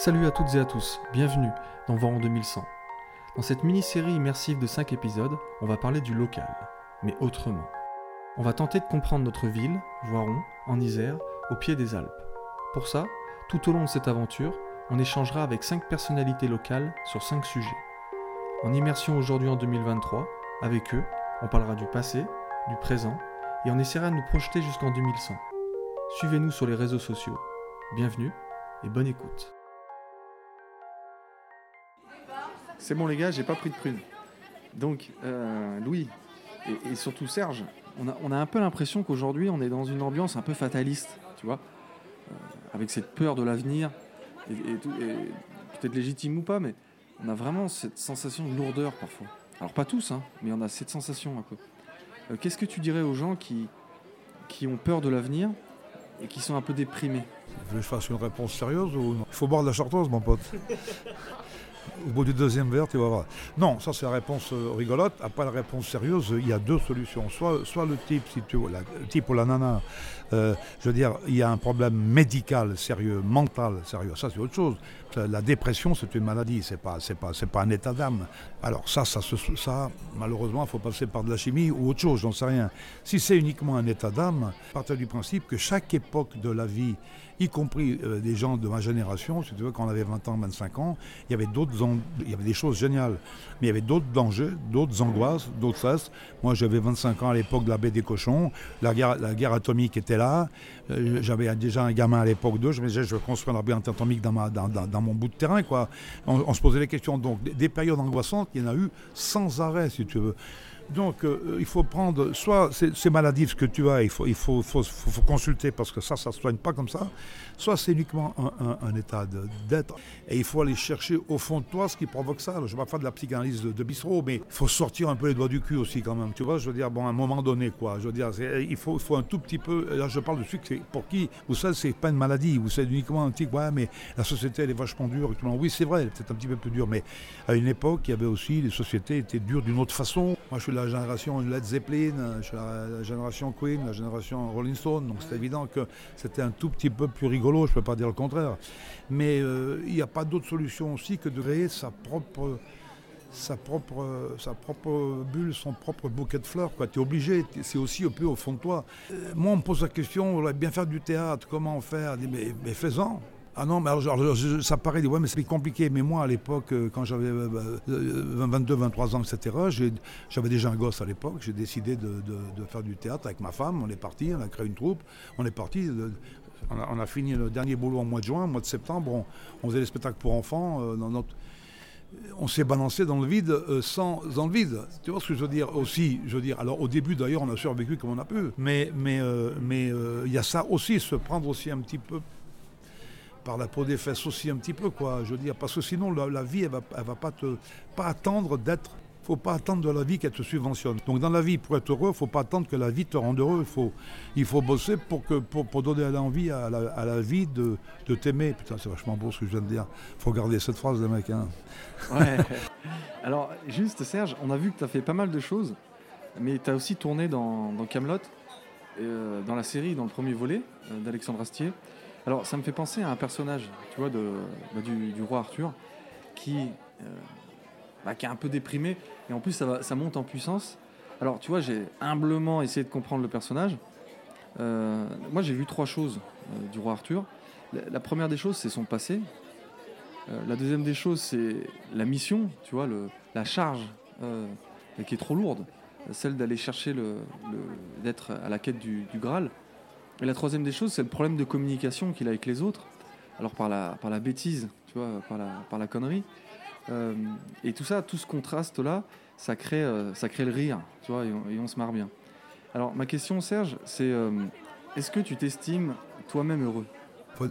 Salut à toutes et à tous, bienvenue dans Voiron 2100. Dans cette mini-série immersive de 5 épisodes, on va parler du local, mais autrement. On va tenter de comprendre notre ville, Voiron, en Isère, au pied des Alpes. Pour ça, tout au long de cette aventure, on échangera avec 5 personnalités locales sur 5 sujets. En immersion aujourd'hui en 2023, avec eux, on parlera du passé, du présent, et on essaiera de nous projeter jusqu'en 2100. Suivez-nous sur les réseaux sociaux. Bienvenue et bonne écoute. C'est bon les gars, j'ai pas pris de prune. Donc euh, Louis et, et surtout Serge, on a, on a un peu l'impression qu'aujourd'hui on est dans une ambiance un peu fataliste, tu vois, euh, avec cette peur de l'avenir, et, et tout- et peut-être légitime ou pas, mais on a vraiment cette sensation de lourdeur parfois. Alors pas tous, hein, mais on a cette sensation un peu. Euh, Qu'est-ce que tu dirais aux gens qui, qui ont peur de l'avenir et qui sont un peu déprimés? Tu veux que je fasse une réponse sérieuse ou non? Il faut boire de la chartreuse, mon pote. Au bout du deuxième verre, tu vas voir. Non, ça c'est la réponse euh, rigolote. Après la réponse sérieuse, il y a deux solutions. Soit, le type, si tu veux, le type ou la nana, euh, je veux dire, il y a un problème médical sérieux, mental sérieux. Ça c'est autre chose. La dépression, c'est une maladie, c'est pas, pas, pas un état d'âme. Alors ça, ça, ça, malheureusement, il faut passer par de la chimie ou autre chose, j'en sais rien. Si c'est uniquement un état d'âme, partir du principe que chaque époque de la vie y compris euh, des gens de ma génération, si tu veux, quand on avait 20 ans, 25 ans, il y avait il y avait des choses géniales, mais il y avait d'autres dangers, d'autres angoisses, d'autres stress. Moi, j'avais 25 ans à l'époque de la baie des cochons, la guerre, la guerre atomique était là, Euh, j'avais déjà un gamin à l'époque d'eux, je me disais, je vais construire un baie atomique dans, ma, dans- dans mon bout de terrain, quoi. On, se posait les questions, donc des périodes angoissantes, il y en a eu sans arrêt, si tu veux. Donc, euh, il faut prendre, soit c'est c'est maladif ce que tu as, il faut, il faut, faut, faut- consulter parce que ça, ça ne se soigne pas comme ça, soit c'est uniquement un, état d'être. Et il faut aller chercher au fond de toi ce qui provoque ça. Je ne vais pas faire de la psychanalyse de, de mais il faut sortir un peu les doigts du cul aussi quand même. Tu vois, je veux dire, bon, à un moment donné, quoi. Je veux dire, c'est- il faut, faut un tout petit peu. Là, je parle de sucre, c'est pour qui Vous savez, c'est pas une maladie, vous savez uniquement un petit. Ouais, mais la société, elle est vachement dure. et. Oui, c'est vrai, elle un petit peu plus dure, mais à une époque, il y avait aussi, les sociétés étaient dures d'une autre façon. Moi, je suis la génération Led Zeppelin, je suis la, génération Queen, la génération Rolling Stone, donc c'est évident que c'était un tout petit peu plus rigolo, je ne peux pas dire le contraire. Mais euh, il n'y a pas d'autre solution aussi que de créer sa propre, sa propre, sa propre bulle, son propre bouquet de fleurs. Tu es obligé, c'est aussi un peu au fond de toi. Euh, moi, on me pose la question, on bien faire du théâtre, comment faire? Dis, mais, mais fais-en. Ah non, mais alors, ça paraît, ouais, mais c'est compliqué. Mais moi, à l'époque, euh, quand j'avais euh, euh, 22, 23 ans, etc., j'avais déjà un gosse à l'époque. J'ai décidé de, faire du théâtre avec ma femme. On est parti, on a créé une troupe. On est parti. on, a, fini le dernier boulot en mois de juin, mois de septembre. On, faisait des spectacles pour enfants. euh, on s'est balancé dans le vide euh, sans dans le vide. Tu vois ce que je veux dire aussi Je veux dire. Alors au début d'ailleurs, on a survécu comme on a pu. Mais mais euh, mais euh, il y a ça aussi, se prendre aussi un petit peu par la peau des fesses aussi un petit peu quoi. Je veux dire parce que sinon la, la vie elle va elle va pas te pas attendre d'être. Faut pas attendre de la vie qu'elle te subventionne. Donc dans la vie, pour être heureux, faut pas attendre que la vie te rende heureux. Il faut, il faut bosser pour, que, pour, pour donner l'envie à la, à la vie de, de t'aimer. Putain, c'est vachement beau ce que je viens de dire. faut garder cette phrase, les mecs. hein. Ouais. Alors, juste Serge, on a vu que tu as fait pas mal de choses, mais tu as aussi tourné dans, dans Camelot, euh, dans la série, dans le premier volet euh, d'Alexandre Astier. Alors, ça me fait penser à un personnage, tu vois, bah, du, roi Arthur, qui, euh, bah, qui est un peu déprimé, et en plus, ça, monte en puissance. Alors, tu vois, j'ai humblement essayé de comprendre le personnage. Euh, moi, j'ai vu trois choses euh, du roi Arthur. La, première des choses, c'est son passé. La deuxième des choses, c'est la mission, tu vois, la charge qui est trop lourde, celle d'aller chercher d'être à la quête du Graal. Et la troisième des choses, c'est le problème de communication qu'il a avec les autres. Alors par la, par la bêtise, tu vois, par la, par la connerie. Euh, et tout ça, tout ce contraste-là, ça crée, euh, ça crée le rire, tu vois, et on, se marre bien. Alors ma question, Serge, c'est euh, est-ce que tu t'estimes toi-même heureux?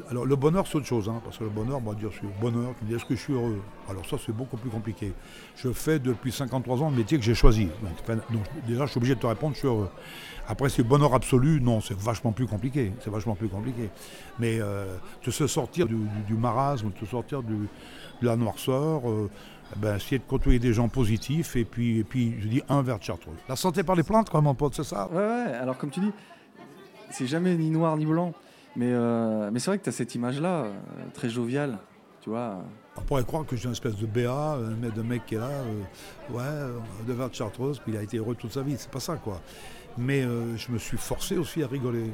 Alors le bonheur c'est autre chose, hein, parce que le bonheur, on va dire, le bonheur, tu me dis est-ce que je suis heureux? Alors ça c'est beaucoup plus compliqué. Je fais depuis 53 ans le métier que j'ai choisi. Donc, déjà je suis obligé de te répondre, je suis heureux. Après c'est bonheur absolu, non, c'est vachement plus compliqué. C'est vachement plus compliqué. Mais euh, de se sortir du, marasme, de se sortir de la noirceur, euh, eh ben, essayer de côtoyer des gens positifs et puis, et puis je dis un verre de chartreuse. La santé par les plantes, quoi, mon pote, c'est ça? Ouais, ouais, alors comme tu dis, c'est jamais ni noir ni blanc. Mais, euh, mais c'est vrai que tu as cette image-là, euh, très joviale, tu vois On pourrait croire que j'ai une espèce de BA, un mec, de mec qui est là, euh, ouais, euh, de vin de Chartreuse, puis il a été heureux toute sa vie. C'est pas ça, quoi. Mais euh, je me suis forcé aussi à rigoler.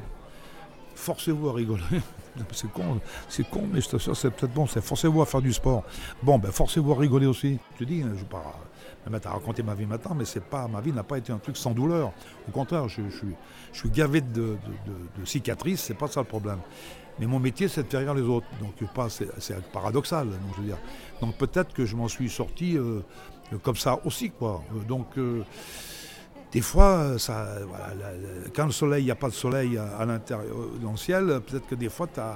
Forcez-vous à rigoler. c'est con, c'est con, mais c'est peut-être bon. C'est forcez-vous à faire du sport. Bon, ben forcez-vous à rigoler aussi. Je te dis, hein, je pas me mettre à raconter ma vie maintenant, mais c'est pas, ma vie n'a pas été un truc sans douleur. Au contraire, je, suis, gavé de, cicatrices, c'est pas ça le problème. Mais mon métier, c'est de faire rire les autres. Donc, pas, c'est, paradoxal. Donc, peut-être que je m'en suis sorti euh, comme ça aussi, quoi. Donc, euh, des fois, ça, voilà, quand le soleil, il n'y a pas de soleil à, à l'intérieur, dans le ciel, peut-être que des fois, tu as,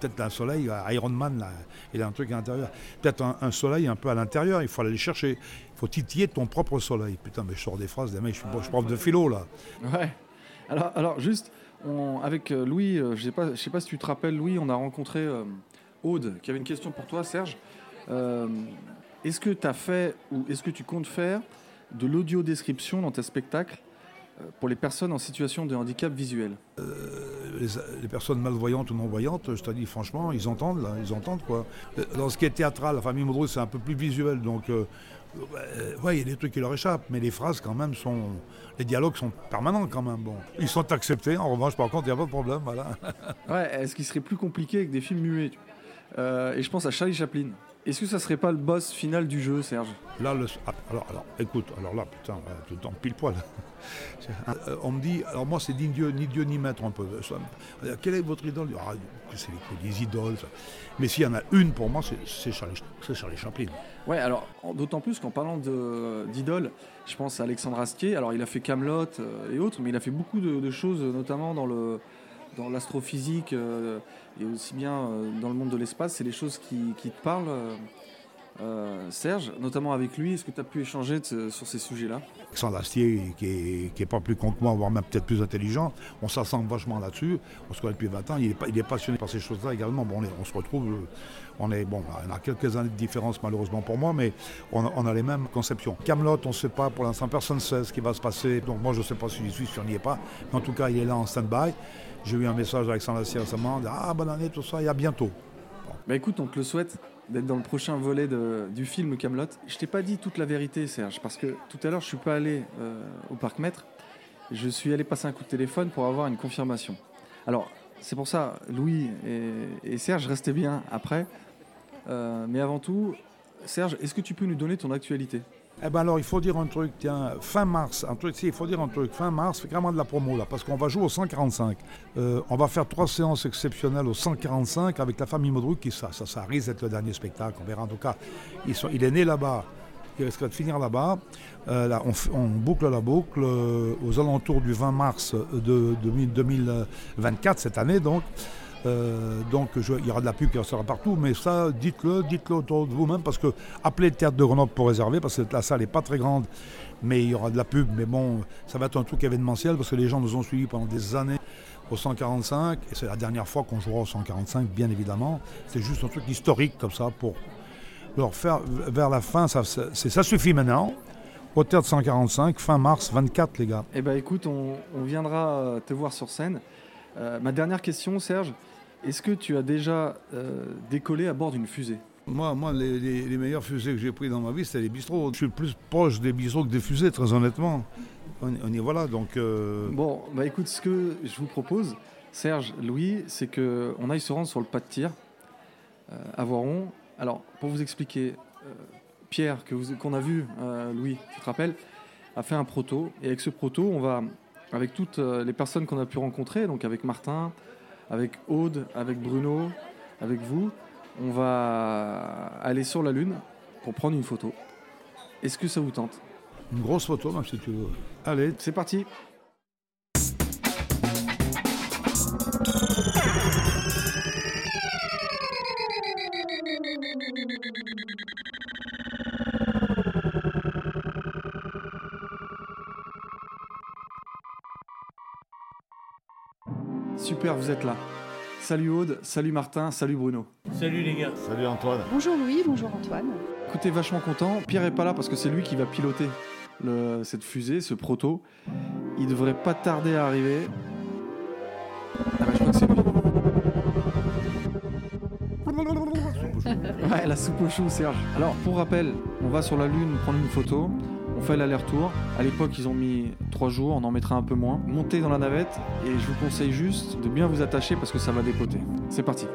peut-être un soleil, Iron Man, là, il a un truc à l'intérieur. Peut-être un, un, soleil un peu à l'intérieur, il faut aller le chercher. Il faut titiller ton propre soleil. Putain, mais je sors des phrases, des mecs, je suis, ah, je prof de philo, là. Ouais. Alors, alors juste, on, avec Louis, euh, je ne sais, pas, je sais pas si tu te rappelles, Louis, on a rencontré euh, Aude, qui avait une question pour toi, Serge. Euh, est-ce que tu as fait, ou est-ce que tu comptes faire de l'audio-description dans tes spectacles pour les personnes en situation de handicap visuel euh, les, les, personnes malvoyantes ou non-voyantes, je te dis franchement, ils entendent, là, ils entendent quoi. Dans ce qui est théâtral, la famille Modrou, c'est un peu plus visuel, donc euh, ouais, il y a des trucs qui leur échappent, mais les phrases quand même sont, les dialogues sont permanents quand même. Bon, ils sont acceptés. En revanche, par contre, il n'y a pas de problème, voilà. ouais, est-ce qu'il serait plus compliqué avec des films muets euh, Et je pense à Charlie Chaplin. Est-ce que ça serait pas le boss final du jeu, Serge? Là, le... alors, alors, écoute, alors là, putain, tout temps pile poil. Euh, on me dit, alors moi, c'est ni Dieu, ni Dieu ni maître un peu. Quelle est votre idole? Ah, C'est les, les, idoles. Ça. Mais s'il y en a une pour moi, c'est Charlie, Charlie Chaplin. Ouais, alors d'autant plus qu'en parlant d'idole, je pense à Alexandre Astier. Alors, il a fait Camelot euh, et autres, mais il a fait beaucoup de, de choses, notamment dans le dans l'astrophysique euh, et aussi bien euh, dans le monde de l'espace, c'est les choses qui, qui te parlent. Euh, Serge, notamment avec lui, est-ce que tu as pu échanger de, sur ces sujets-là? Alexandre Astier, qui est, qui est, pas plus con que moi, voire même peut-être plus intelligent, on s'assemble vachement là-dessus. On se connaît depuis 20 ans, il est, il est passionné par ces choses-là également. Bon, on, est, on, se retrouve, on est bon, on a quelques années de différence malheureusement pour moi, mais on, on a les mêmes conceptions. Camelot, on ne sait pas pour l'instant, personne ne sait ce qui va se passer. Donc moi, je ne sais pas si j'y suis, si on n'y est pas, mais en tout cas, il est là en stand-by. J'ai eu un message d'Alexandre Astier récemment, ah bonne année, tout ça, et à bientôt. Bon. Bah écoute, on te le souhaite d'être dans le prochain volet du film Camelot. Je t'ai pas dit toute la vérité, Serge, parce que tout à l'heure, je suis pas allé euh, au Parc Maître. Je suis allé passer un coup de téléphone pour avoir une confirmation. Alors, c'est pour ça, Louis et, et, Serge, restez bien après. Euh, mais avant tout, Serge, est-ce que tu peux nous donner ton actualité? Eh ben alors, il faut dire un truc, tiens, fin mars, un truc, si, il faut dire un truc, fin mars, fait carrément de la promo là, parce qu'on va jouer au 145. Euh, on va faire trois séances exceptionnelles au 145 avec la famille Modruc, qui ça, ça, ça risque d'être le dernier spectacle, on verra en tout cas. Il est né là-bas, il risque de finir là-bas. Euh, on, boucle la boucle euh, aux alentours du 20 mars de, de 2024, cette année donc. Euh, donc il y aura de la pub qui sera partout, mais ça, dites-le, dites-le autour de vous-même, parce que appelez le théâtre de Grenoble pour réserver, parce que la salle n'est pas très grande, mais il y aura de la pub, mais bon, ça va être un truc événementiel, parce que les gens nous ont suivis pendant des années au 145, et c'est la dernière fois qu'on jouera au 145, bien évidemment. C'est juste un truc historique comme ça pour leur vers la fin, ça, suffit maintenant. Au théâtre 145, fin mars 24, les gars. Eh bien, écoute, on, on, viendra te voir sur scène. Euh, ma dernière question, Serge, est-ce que tu as déjà euh, décollé à bord d'une fusée? Moi, moi les, les, les, meilleures fusées que j'ai prises dans ma vie, c'était les bistrots. Je suis plus proche des bistrots que des fusées, très honnêtement. On, on y voilà, donc... Euh... Bon, bah écoute, ce que je vous propose, Serge, Louis, c'est qu'on aille se rendre sur le pas de tir à Voiron. Alors, pour vous expliquer, Pierre, qu'on qu a vu, Louis, tu te rappelles, a fait un proto. Et avec ce proto, on va, avec toutes les personnes qu'on a pu rencontrer, donc avec Martin, avec Aude, avec Bruno, avec vous, on va aller sur la Lune pour prendre une photo. Est-ce que ça vous tente? Une grosse photo, même si tu veux. Allez, c'est parti. Super, vous êtes là. Salut Aude, salut Martin, salut Bruno. Salut les gars. Salut Antoine. Bonjour Louis, bonjour Antoine. Écoutez, vachement content. Pierre est pas là parce que c'est lui qui va piloter le, cette fusée, ce proto. Il devrait pas tarder à arriver. Ah bah je crois que c'est lui. Ouais, la soupe au chou, Serge. Alors, pour rappel, on va sur la Lune prendre une photo. On fait l'aller-retour. À l'époque, ils ont mis trois jours, on en mettra un peu moins. Montez dans la navette et je vous conseille juste de bien vous attacher parce que ça va dépoter. C'est parti.